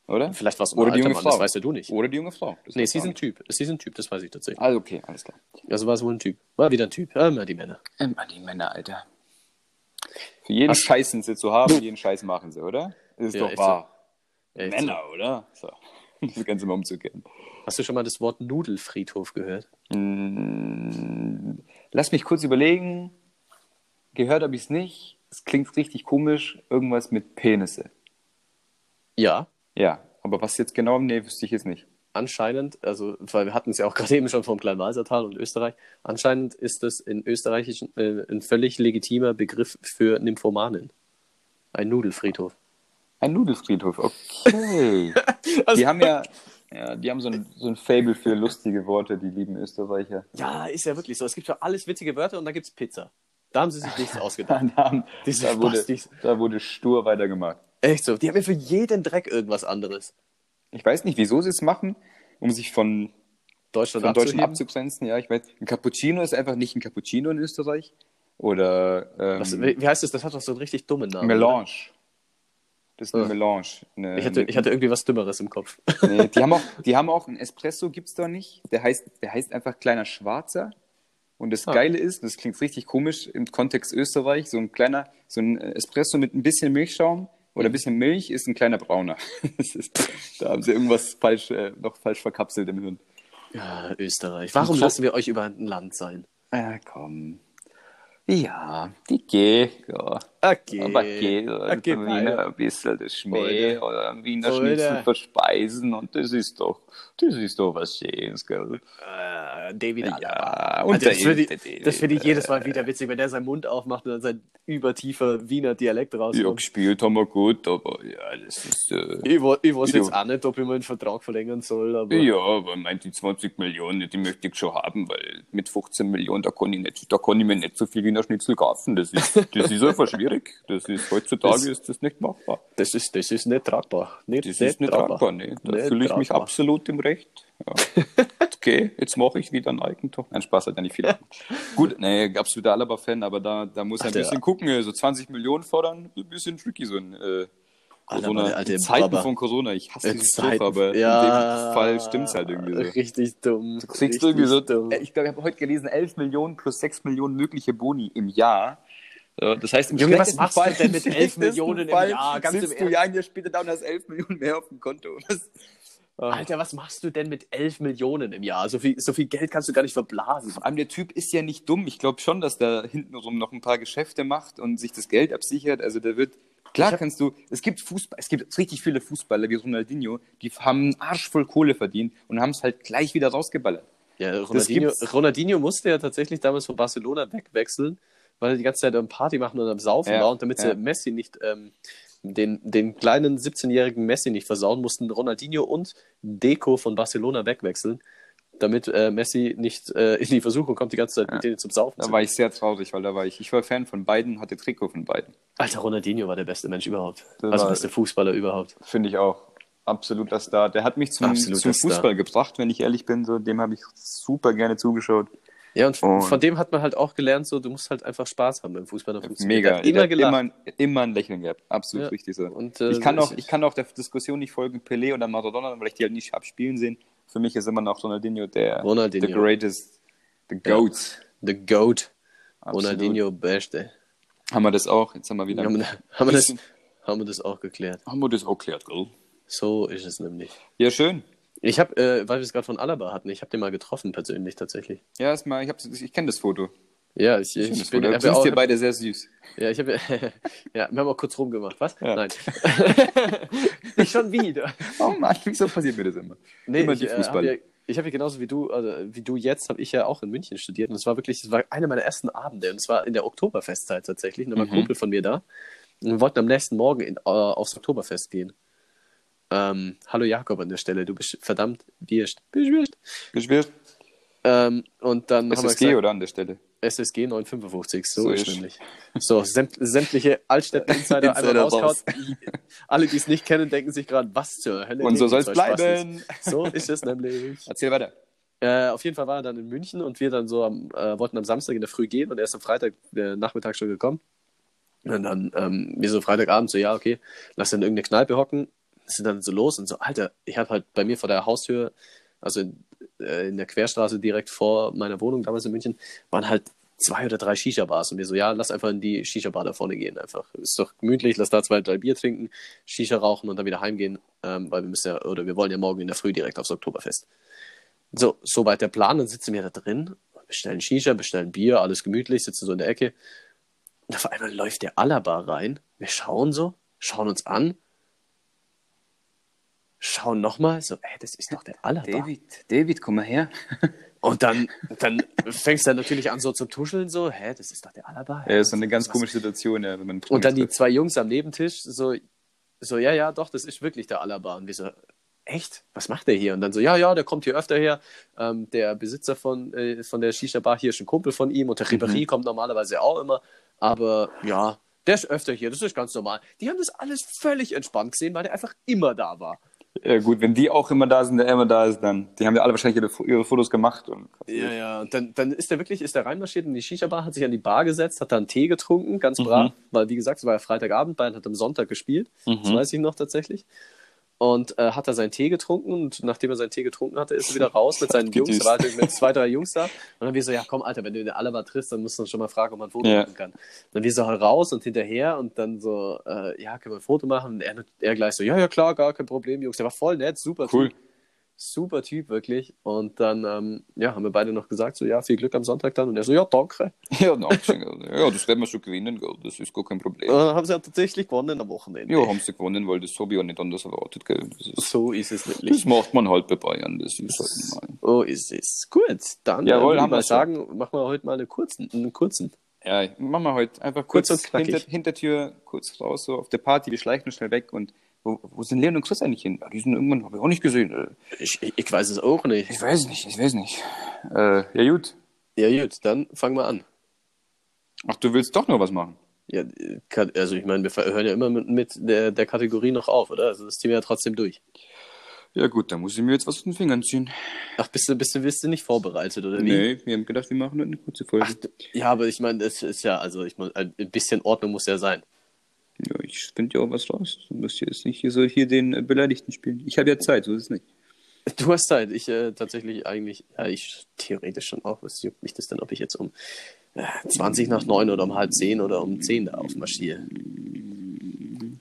Oder? Vielleicht war es Oder die junge Mann, Frau. das weißt ja du nicht. Oder die junge Frau. Das Nee, sie ich ist ein Typ. Sie ist ein Typ, das weiß ich tatsächlich. Also okay, alles klar. Also war es wohl ein Typ. War wieder ein Typ. Immer die Männer. Immer die Männer, Alter. Jeden Hast- Scheiß sind sie zu haben, jeden Scheiß machen sie, oder? Ist Ja, doch wahr. Echt Männer, oder? So. [LAUGHS] Das Ganze mal umzukehren. so. Hast du schon mal das Wort Nudelfriedhof gehört? Mm, Lass mich kurz überlegen. Gehört habe ich es nicht. Es klingt richtig komisch. Irgendwas mit Penisse. Ja, Ja, aber was jetzt genau? Nee, wüsste ich jetzt nicht. Anscheinend, also, weil wir hatten es ja auch [LAUGHS] gerade eben schon vom Kleinwalsertal und Österreich, anscheinend ist das in Österreich äh, ein völlig legitimer Begriff für Nymphomanen. Ein Nudelfriedhof. Ein Nudelfriedhof, okay. [LAUGHS] Also- die haben ja, ja, die haben so ein, so ein Fable für lustige Worte, die lieben Österreicher. Ja, ist ja wirklich so. Es gibt für alles witzige Wörter und da gibt es Pizza. Da haben sie sich nichts [LAUGHS] ausgedacht. Da, haben, da, wurde, da wurde stur weitergemacht. Echt so. Die haben ja für jeden Dreck irgendwas anderes. Ich weiß nicht, wieso sie es machen, um sich von, Deutschland von abzuheben. abzugrenzen. Ja, ich weiß, ein Cappuccino ist einfach nicht ein Cappuccino in Österreich. Oder ähm, Was, wie heißt das? Das hat doch so einen richtig dummen Namen. Melange. Das ist eine Ah. Melange. Eine, Ich hatte, ich hatte irgendwie was Dümmeres im Kopf. Nee, die haben auch, [LAUGHS] die haben auch einen Espresso, gibt's da nicht. Der heißt, der heißt einfach kleiner Schwarzer. Und das Ah. Geile ist, das klingt richtig komisch im Kontext Österreich, so ein kleiner, so ein Espresso mit ein bisschen Milchschaum oder ein bisschen Milch ist ein kleiner Brauner. [LAUGHS] Ist, da haben sie irgendwas falsch, äh, noch falsch verkapselt im Hirn. Ja, Österreich. Warum lassen wir euch über ein Land sein? Ah, komm. Ja, die geht, ja. Okay. Aber geht, Okay, okay, Wiener ein bisschen das Schmäh Alter. oder ein Wiener Alter. Schnitzel verspeisen und das ist doch, das ist doch was Schönes, gell? Äh, David Ja, Alaba. und der das finde ich, das find ich jedes Mal wieder witzig, wenn der seinen Mund aufmacht und dann sein übertiefer Wiener Dialekt Ja, rauskommt. gespielt haben wir gut, aber ja, das ist. Äh, Ich, wa- ich weiß jetzt auch nicht, ob ich meinen Vertrag verlängern soll, aber ja, aber meint die 20 Millionen, die möchte ich schon haben, weil mit 15 Millionen, da kann ich nicht, da kann ich mir nicht so viel Wiener Schnitzel kaufen. Das ist, das ist einfach [LAUGHS] schwierig. Das ist, heutzutage Das- ist das nicht machbar. das ist, das ist nicht tragbar. Nicht, Das ist nicht tragbar, nee. Da Nicht fühle ich mich tragbar. absolut im Recht. Ja. [LAUGHS] Okay, jetzt mache ich wieder ein Eigentor. Nein, Spaß hat ja nicht viel. [LAUGHS] Gut, nee, absoluter Alaba-Fan, aber da, da muss er ein Alter. bisschen gucken. So 20 Millionen fordern, ein bisschen tricky, so ein äh, Alter, Corona. der alte in Zeiten Baba. von Corona. Ich hasse dieses Zeiten- Spruch, aber ja, in dem Fall stimmt's halt irgendwie so. Richtig dumm. Du kriegst irgendwie so, dumm. äh, ich glaube, ich habe heute gelesen, 11 Millionen plus 6 Millionen mögliche Boni im Jahr. Ja, Das heißt, im Junge, was machst du Fall, denn mit im 11 schlechtesten Millionen im Fall Jahr? Ganz im sitzt du Ernst? ja ein Jahr später da und hast 11 Millionen mehr auf dem Konto. [LAUGHS] Das, Alter, was machst du denn mit 11 Millionen im Jahr? So viel, so viel Geld kannst du gar nicht verblasen. Vor allem der Typ ist ja nicht dumm. Ich glaube schon, dass der hintenrum noch ein paar Geschäfte macht und sich das Geld absichert. Also der wird. Klar hab- kannst du. Es gibt Fußball, es gibt richtig viele Fußballer wie Ronaldinho, die haben einen Arsch voll Kohle verdient und haben es halt gleich wieder rausgeballert. Ja, Ronaldinho. Ronaldinho musste ja tatsächlich damals von Barcelona wegwechseln, weil er die ganze Zeit am Party machen und am Saufen Ja, war. Und damit ja. sie Messi nicht, ähm, den, den kleinen 17-jährigen Messi nicht versauen, mussten Ronaldinho und Deco von Barcelona wegwechseln, damit äh, Messi nicht äh, in die Versuchung kommt, die ganze Zeit mit denen zum Saufen Da zu war gehen. ich sehr traurig, weil da war ich. Ich war Fan von beiden, hatte Trikot von beiden. Alter, Ronaldinho war der beste Mensch überhaupt. Das also war- beste Fußballer überhaupt. Finde ich auch. Absoluter Star. Der hat mich zum, zum Star. Fußball gebracht, wenn ich ehrlich bin. So, dem habe ich super gerne zugeschaut. Ja, und, Und- von dem hat man halt auch gelernt, so, du musst halt einfach Spaß haben beim Fußball. funktioniert Mega. das. Immer Der- gelacht. Immer, immer ein Lächeln gehabt. Absolut Ja. richtig so. Und, äh, ich, kann auch, ich kann auch der Diskussion nicht folgen, Pelé oder Maradona, weil ich die halt nicht hab spielen sehen. Für mich ist immer noch Ronaldinho der Ronaldinho. the greatest, the GOAT. The GOAT. Absolut. Ronaldinho, Beste. Haben wir das auch? Jetzt haben wir wieder. Haben wir, haben, wir das, haben wir das auch geklärt. haben wir das auch geklärt, gell? So ist es nämlich. Ja, schön. Ich habe, äh, weil wir es gerade von Alaba hatten, ich habe den mal getroffen persönlich tatsächlich. Ja, erstmal, ich, hab's- ich kenne das Foto. Ja, ich, Ich ich, bin, Foto. Du auch, dir beide sehr süß. ja, ich habe, [LAUGHS] ja, wir haben auch kurz rumgemacht. Was? Ja. Nein. [LAUGHS] nicht schon wieder. Oh Mann, wieso passiert mir das immer? Nee, immer ich, die äh, hab Fußballer. ja, ich habe ja genauso wie du, also wie du jetzt, habe ich ja auch in München studiert und es war wirklich, es war einer meiner ersten Abende und es war in der Oktoberfestzeit tatsächlich. Und da war ein Mhm. Kumpel von mir da und wir wollten am nächsten Morgen in, äh, aufs Oktoberfest gehen. Ähm, hallo Jakob an der Stelle, du bist verdammt wirst. Bist wirst. Ähm, und dann haben wir SSG gesagt, oder an der Stelle? SSG 955, so, So ist nämlich. So, sämt, sämtliche Altstädte-Insider [LAUGHS] einmal rausgehauen. raus. [LAUGHS] Alle, die es nicht kennen, denken sich gerade, was zur Hölle. Und so soll es bleiben. So ist es [LAUGHS] nämlich. Erzähl weiter. Äh, auf jeden Fall war er dann in München und wir dann so am, äh, wollten am Samstag in der Früh gehen und er ist am Freitag äh, Nachmittag schon gekommen. Und dann, ähm, wir so Freitagabend so, ja, okay, lass dann in irgendeine Kneipe hocken. Sind dann so los und so, Alter, ich habe halt bei mir vor der Haustür, also in, äh, in der Querstraße direkt vor meiner Wohnung damals in München, waren halt zwei oder drei Shisha-Bars und wir so, ja, lass einfach in die Shisha-Bar da vorne gehen einfach. Ist doch gemütlich, lass da zwei, drei Bier trinken, Shisha rauchen und dann wieder heimgehen, ähm, weil wir müssen ja, oder wir wollen ja morgen in der Früh direkt aufs Oktoberfest. So, soweit der Plan, dann sitzen wir da drin, bestellen Shisha, bestellen Bier, alles gemütlich, sitzen so in der Ecke. Und auf einmal läuft der Alaba rein. Wir schauen so, schauen uns an, schauen nochmal, so, ey, das ist doch der Alaba. David, David, komm mal her. [LAUGHS] Und dann, dann fängst du dann natürlich an so zu tuscheln, so, hä, das ist doch der Alaba. Ja, ist so eine ganz Was- komische Situation, ja, wenn man Und dann die zwei Jungs am Nebentisch, so, so, ja, ja, doch, das ist wirklich der Alaba. Und wir so, echt? Was macht der hier? Und dann so, ja, ja, der kommt hier öfter her. Ähm, der Besitzer von, äh, von der Shisha-Bar hier ist ein Kumpel von ihm und der Ribéry kommt normalerweise auch immer. Aber ja, der ist öfter hier, das ist ganz normal. Die haben das alles völlig entspannt gesehen, weil der einfach immer da war. Ja, gut, wenn die auch immer da sind, der immer da ist, dann. Die haben ja alle wahrscheinlich ihre, ihre Fotos gemacht. Und, Ja, ja. Dann, dann ist er wirklich, ist er reinmarschiert in die Shisha-Bar, hat sich an die Bar gesetzt, hat da einen Tee getrunken, ganz brav, weil, wie gesagt, es war ja Freitagabend, Bayern hat am Sonntag gespielt, das weiß ich noch tatsächlich. Und äh, hat da seinen Tee getrunken und nachdem er seinen Tee getrunken hatte, ist er wieder raus mit seinen [LAUGHS] Jungs. Da war halt mit zwei, drei Jungs da. Und dann wir so, ja komm, Alter, wenn du den Alaba triffst, dann musst du uns schon mal fragen, ob man ein Foto Ja. machen kann. Dann wir so halt raus und hinterher und dann so, äh, ja, können wir ein Foto machen? Und er, er gleich so, ja, ja, klar, gar kein Problem, Jungs. Der war voll nett, super Cool. Typ. Super Typ, wirklich. Und dann, ähm, ja, haben wir beide noch gesagt, so, ja, viel Glück am Sonntag dann. Und er so, ja, danke. [LAUGHS] Ja, na, ja, das werden wir schon gewinnen, gell. das ist gar kein Problem. Und dann haben sie ja tatsächlich gewonnen am Wochenende. Ja, haben sie gewonnen, weil das habe ich auch nicht anders erwartet. Gell. Das, ist, So ist es das nämlich. macht man halt bei Bayern, das ist halt normal. So ist es. Gut, dann äh, würde ich haben mal wir's schon. sagen, machen wir heute mal einen kurzen. Einen kurzen. Ja, machen wir heute einfach Kurz kurz, und knackig. hinter, Hintertür, kurz raus, so auf der Party, wir schleichen schnell weg und wo, wo sind Leon und Chris eigentlich hin? Ja, die sind irgendwann, habe ich auch nicht gesehen. Äh, Ich, ich, weiß es auch nicht. Ich weiß nicht, ich weiß nicht. Äh, ja gut. Ja, gut, dann fangen wir an. Ach, du willst doch noch was machen? Ja, also ich meine, wir hören ja immer mit, mit der, der Kategorie noch auf, oder? Also das ziehen wir ja trotzdem durch. Ja gut, dann muss ich mir jetzt was aus den Fingern ziehen. Ach, bist du, bist du, bist du nicht vorbereitet, oder wie? Nee, wir haben gedacht, wir machen nur eine kurze Folge. Ach, ja, aber ich meine, das ist ja, also ich meine, ein bisschen Ordnung muss ja sein. Ja, ich finde ja auch was raus. Du musst jetzt nicht hier so hier den äh, Beleidigten spielen. Ich habe ja Zeit, so ist es nicht. Du hast Zeit. Ich äh, tatsächlich eigentlich, ja, ich theoretisch schon auch. Was juckt mich das denn, ob ich jetzt um äh, 20 nach 9 oder um halb 10 oder um 10 da aufmarschiere?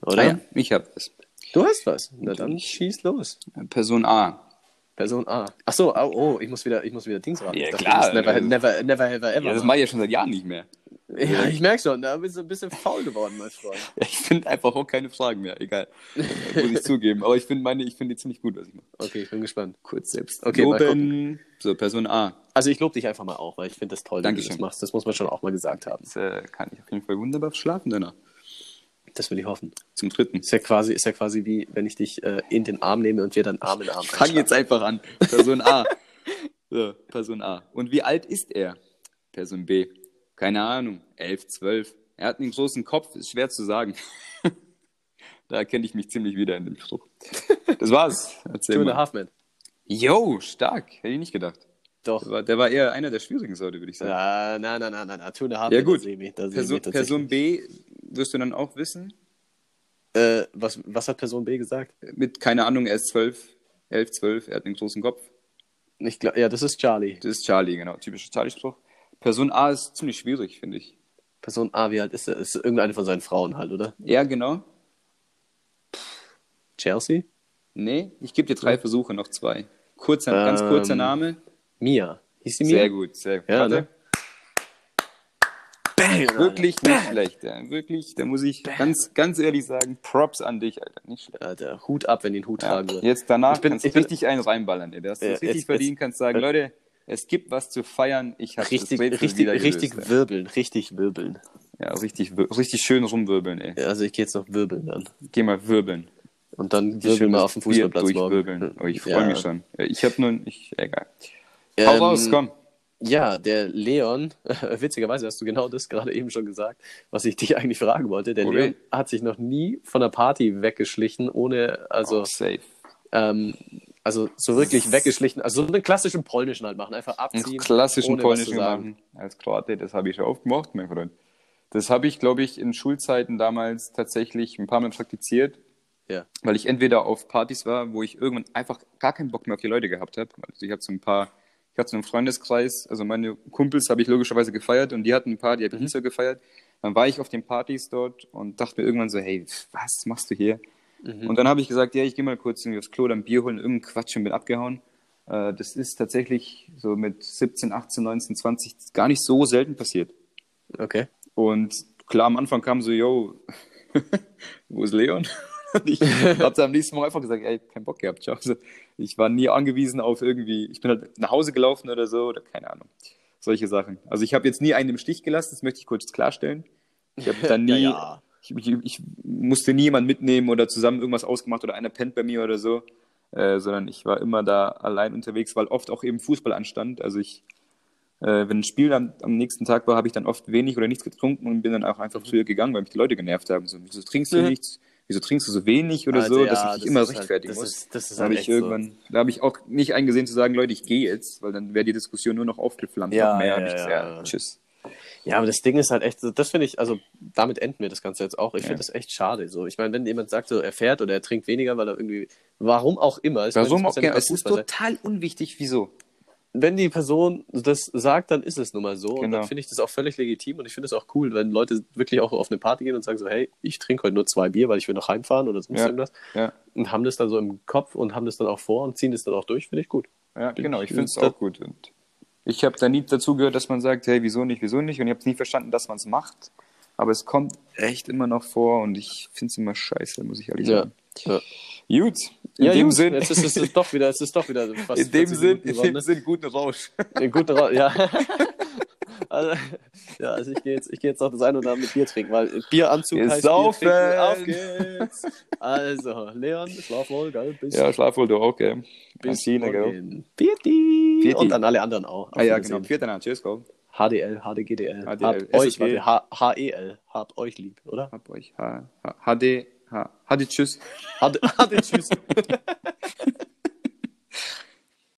Oder? Ah, ja, ich habe es. Du hast was. Na dann schieß los. Person A. Person A. Ach so, oh, oh, ich muss wieder, ich muss wieder Dings ran. Ja, klar. Never, never, never, ever, ever. Ja, das mache ich ja schon seit Jahren nicht mehr. Ja, ich merke schon, da bist du ein bisschen faul geworden, mein Freund. [LAUGHS] Ich finde einfach auch keine Fragen mehr. Egal. Muss ich zugeben. Aber ich finde meine, ich finde die ziemlich gut, was ich mache. Okay, ich bin gespannt. Kurz selbst. Okay, Loben. So, Person A. Also ich lobe dich einfach mal auch, weil ich finde das toll, wie du das Dankeschön. machst. Das muss man schon auch mal gesagt haben. Jetzt äh, kann ich auf jeden Fall wunderbar schlafen danach. Das will ich hoffen. Zum dritten. Ist ja quasi, ist ja quasi wie, wenn ich dich äh, in den Arm nehme und wir dann Arm in Arm Fang jetzt einfach an. Person A. [LAUGHS] so, Person A. Und wie alt ist er? Person B. Keine Ahnung. 11, 12. Er hat einen großen Kopf, ist schwer zu sagen. [LAUGHS] da erkenne ich mich ziemlich wieder in dem Spruch. Das war's. Erzähl Two and a half man. Yo, stark. Hätte ich nicht gedacht. Doch. Der war, der war eher einer der schwierigen Sorte, würde ich sagen. Ja, nein, nein, nein, nein, nein. Two and a half, Ja, gut. da sehe ich da Person. Person B wirst du dann auch wissen. Äh, was, was hat Person B gesagt? Mit, keine Ahnung, er ist 12, 11, 12, er hat einen großen Kopf. Ich glaub, ja, das ist Charlie. Das ist Charlie, genau. Typischer Charlie-Spruch. Person A ist ziemlich schwierig, finde ich. Person A, wie alt ist er? Ist irgendeine von seinen Frauen halt, oder? Ja, genau. Chelsea? Nee, ich gebe dir drei Versuche, noch zwei. Kurzer, ganz kurzer Ähm, Name. Mia. Hieß sie Mia? Sehr gut, sehr gut. Ja, ne? Bang, Alter. Wirklich nicht schlecht, ja. Wirklich, da muss ich ganz, ganz ehrlich sagen, Props an dich, Alter. Nicht schlecht. Alter, Hut ab, wenn einen Hut Ja. tragen würde. Jetzt danach Ich bin- kannst du richtig einen reinballern, ey. Du hast Ja, das richtig jetzt- verdient, jetzt- kannst sagen, äh, Leute, es gibt was zu feiern. Ich habe Richtig, richtig, wieder richtig gelöst, wirbeln, richtig wirbeln. ey. Ja, richtig, richtig schön rumwirbeln, ey. Also ich gehe jetzt noch wirbeln dann. Geh mal wirbeln. Und dann wirbeln schön wir auf dem Bier Fußballplatz morgen. durchwirbeln. Oh, ich freue Ja. mich schon. Ja, Ich habe nur, ich, egal. Hau Ähm, raus, komm. Ja, der Leon, [LAUGHS] witzigerweise hast du genau das gerade eben schon gesagt, was ich dich eigentlich fragen wollte. Der Okay. Leon hat sich noch nie von der Party weggeschlichen, ohne, also, Oh, safe. ähm, also so wirklich weggeschlichen, also so einen klassischen polnischen halt machen, einfach Einen abziehen. klassischen ohne was polnischen machen als Kroate, das habe ich schon oft gemacht, mein Freund. Das habe ich, glaube ich, in Schulzeiten damals tatsächlich ein paar Mal praktiziert, Ja. weil ich entweder auf Partys war, wo ich irgendwann einfach gar keinen Bock mehr auf die Leute gehabt habe. Also ich habe so ein paar, ich hatte so einen Freundeskreis, also meine Kumpels habe ich logischerweise gefeiert und die hatten ein paar, die habe ich Mhm. nicht so gefeiert. Dann war ich auf den Partys dort und dachte mir irgendwann so, hey, was machst du hier? Mhm. Und dann habe ich gesagt, ja, ich gehe mal kurz irgendwie aufs Klo, dann Bier holen, irgendein Quatsch und bin abgehauen. Äh, Das ist tatsächlich so mit 17, 18, 19, 20 gar nicht so selten passiert. Okay. Und klar, am Anfang kam so, yo, [LAUGHS] wo ist Leon? [LAUGHS] Und ich habe dann am nächsten Morgen einfach gesagt, ey, kein Bock gehabt. Ciao. Also, ich war nie angewiesen auf irgendwie, ich bin halt nach Hause gelaufen oder so, oder keine Ahnung. Solche Sachen. Also ich habe jetzt nie einen im Stich gelassen, das möchte ich kurz klarstellen. Ich habe dann [LAUGHS] nie, Ja, ja. Ich, ich, ich musste nie jemanden mitnehmen oder zusammen irgendwas ausgemacht oder einer pennt bei mir oder so, äh, sondern ich war immer da allein unterwegs, weil oft auch eben Fußball anstand. Also ich, äh, wenn ein Spiel am, am nächsten Tag war, habe ich dann oft wenig oder nichts getrunken und bin dann auch einfach früher gegangen, weil mich die Leute genervt haben. So, wieso trinkst du Mhm. nichts? Wieso trinkst du so wenig oder Also so, ja, dass ich das dich immer ist halt- rechtfertigen das muss. ist- das ist da halt habe ich echt so. irgendwann, da habe ich auch nicht eingesehen zu sagen, Leute, ich gehe jetzt, weil dann wäre die Diskussion nur noch aufgeflammt. Ja, noch mehr. ja, ich ja. ja, tschüss. Ja, aber das Ding ist halt echt, das finde ich, also damit enden wir das Ganze jetzt auch. Ich Ja. finde das echt schade. So, ich meine, wenn jemand sagt, so, er fährt oder er trinkt weniger, weil er irgendwie, warum auch immer. Ich meine, Warum das auch gerne? Es ist total unwichtig, wieso. Wenn die Person das sagt, dann ist es nun mal so. Und Genau. dann finde ich das auch völlig legitim und ich finde es auch cool, wenn Leute wirklich auch auf eine Party gehen und sagen so, hey, ich trinke heute nur zwei Bier, weil ich will noch heimfahren oder sonst Ja. irgendwas. Ja, Und haben das dann so im Kopf und haben das dann auch vor und ziehen das dann auch durch, finde ich gut. ja genau, ich finde es auch gut. Und ich habe da nie dazu gehört, dass man sagt, hey, wieso nicht, wieso nicht? Und ich habe es nie verstanden, dass man es macht. Aber es kommt echt immer noch vor und ich finde es immer scheiße, muss ich ehrlich Ja. sagen. ja. Gut, in ja, dem gut, Sinn, Jetzt ist es ist doch wieder, es ist doch wieder fast in dem 40 Sinn, Minuten in geworden, dem ne? Sinn, guten Rausch. Den guten Ra ja. [LAUGHS] Also, ja, also ich gehe jetzt, ich gehe jetzt noch das ein oder andere mit Bier trinken, weil Bieranzug Wir heißt saufen. Bier trinken. Auf geht's. Also, Leon, schlaf wohl, gell? Bis, Ja, schlaf wohl du auch, gell? bis Antine, gell? Pirti. Pirti. Und an alle anderen auch. Ah ja, genau. Nacht, tschüss, gell? HDL, HDGDL. HDL. Habt euch, HEL. Habt euch lieb, oder? Hab euch. HD, Hadi tschüss. Hadi, hadi tschüss.